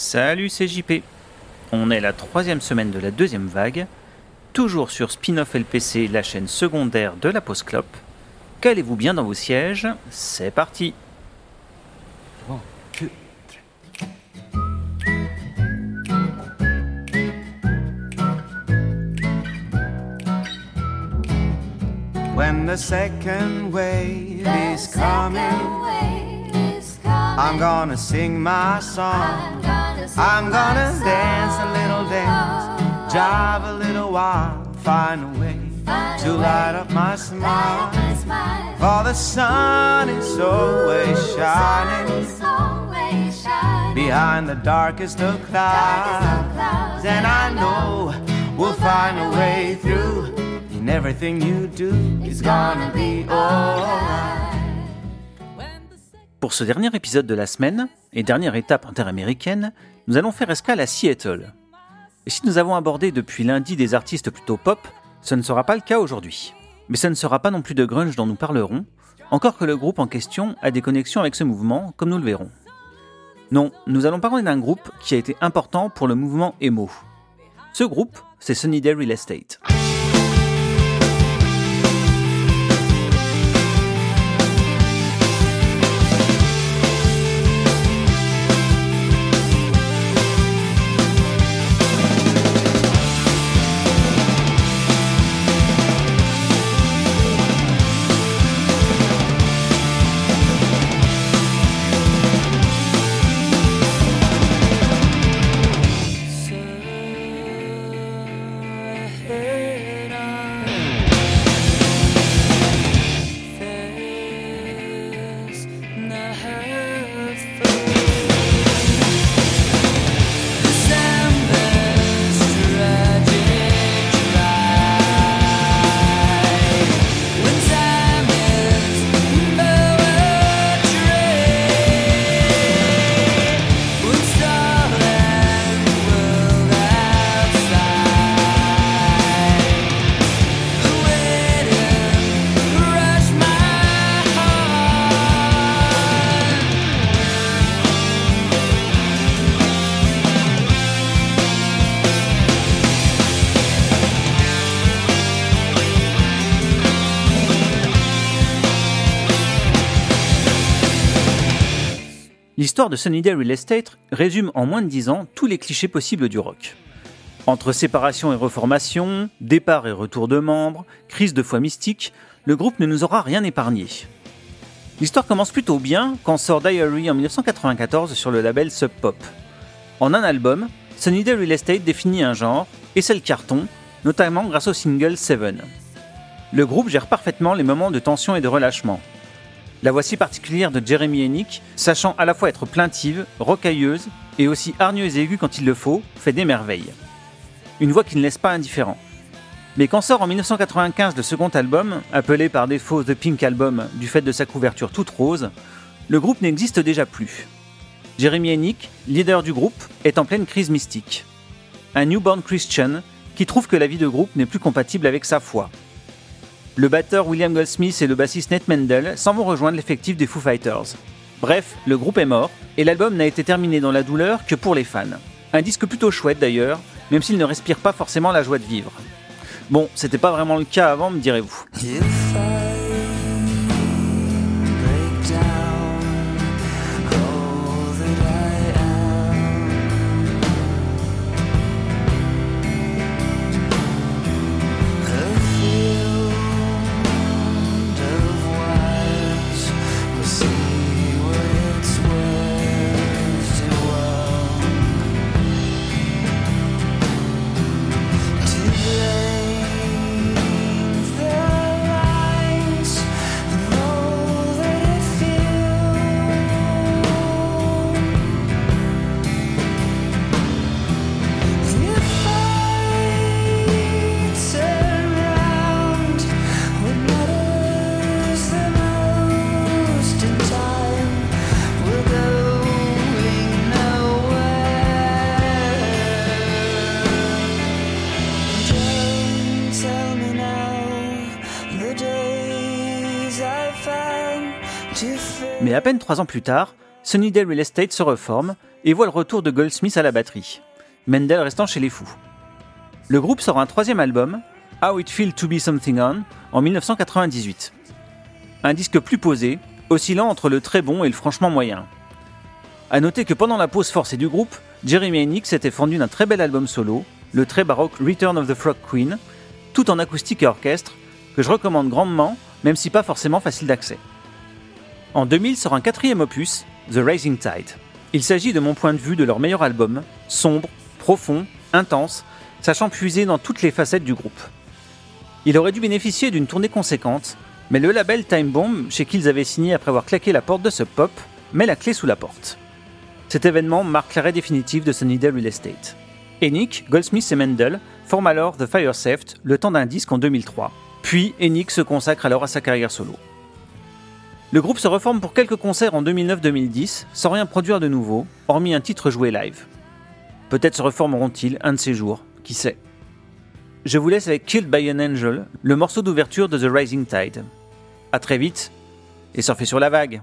Salut, c'est JP. On est la troisième semaine de la deuxième vague, toujours sur Spin-off LPC, la chaîne secondaire de la Post Clope. Calez-vous bien dans vos sièges, c'est parti. When the second wave is coming, I'm gonna sing my song. I'm gonna dance a little dance, jive a little while, find a way to light up my smile. For the sun is always shining behind the darkest of clouds, and I know we'll find a way through. And everything you do is gonna be alright. Pour ce dernier épisode de la semaine, et dernière étape interaméricaine, nous allons faire escale à Seattle. Et si nous avons abordé depuis lundi des artistes plutôt pop, ce ne sera pas le cas aujourd'hui. Mais ce ne sera pas non plus de grunge dont nous parlerons, encore que le groupe en question a des connexions avec ce mouvement, comme nous le verrons. Non, nous allons parler d'un groupe qui a été important pour le mouvement emo. Ce groupe, c'est Sunny Day Real Estate. L'histoire de Sunnyday Real Estate résume en moins de 10 ans tous les clichés possibles du rock. Entre séparation et reformation, départ et retour de membres, crise de foi mystique, le groupe ne nous aura rien épargné. L'histoire commence plutôt bien quand sort Diary en 1994 sur le label Sub Pop. En un album, Sunnyday Real Estate définit un genre, et c'est le carton, notamment grâce au single Seven. Le groupe gère parfaitement les moments de tension et de relâchement, la voix si particulière de Jeremy Hennick, sachant à la fois être plaintive, rocailleuse et aussi hargneuse et aiguë quand il le faut, fait des merveilles. Une voix qui ne laisse pas indifférent. Mais quand sort en 1995 le second album, appelé par défaut The Pink Album du fait de sa couverture toute rose, le groupe n'existe déjà plus. Jeremy Hennick, leader du groupe, est en pleine crise mystique. Un newborn Christian qui trouve que la vie de groupe n'est plus compatible avec sa foi. Le batteur William Goldsmith et le bassiste Nate Mendel s'en vont rejoindre l'effectif des Foo Fighters. Bref, le groupe est mort, et l'album n'a été terminé dans la douleur que pour les fans. Un disque plutôt chouette d'ailleurs, même s'il ne respire pas forcément la joie de vivre. Bon, c'était pas vraiment le cas avant, me direz-vous. Mais à peine trois ans plus tard, Sunnyday Real Estate se reforme et voit le retour de Goldsmith à la batterie, Mendel restant chez les fous. Le groupe sort un troisième album, How It Feels to Be Something On, en 1998. Un disque plus posé, oscillant entre le très bon et le franchement moyen. A noter que pendant la pause forcée du groupe, Jeremy Hennig s'était fendu d'un très bel album solo, le très baroque Return of the Frog Queen, tout en acoustique et orchestre, que je recommande grandement, même si pas forcément facile d'accès. En 2000 sort un quatrième opus, The Rising Tide. Il s'agit de mon point de vue de leur meilleur album, sombre, profond, intense, sachant puiser dans toutes les facettes du groupe. Il aurait dû bénéficier d'une tournée conséquente, mais le label Time Bomb, chez qui ils avaient signé après avoir claqué la porte de ce Pop, met la clé sous la porte. Cet événement marque l'arrêt définitif de Sunnydale Real Estate. Enick, Goldsmith et Mendel forment alors The Fire Theft le temps d'un disque en 2003. Puis Enick se consacre alors à sa carrière solo. Le groupe se reforme pour quelques concerts en 2009-2010 sans rien produire de nouveau, hormis un titre joué live. Peut-être se reformeront-ils un de ces jours, qui sait. Je vous laisse avec Killed by an Angel, le morceau d'ouverture de The Rising Tide. A très vite et surfez sur la vague.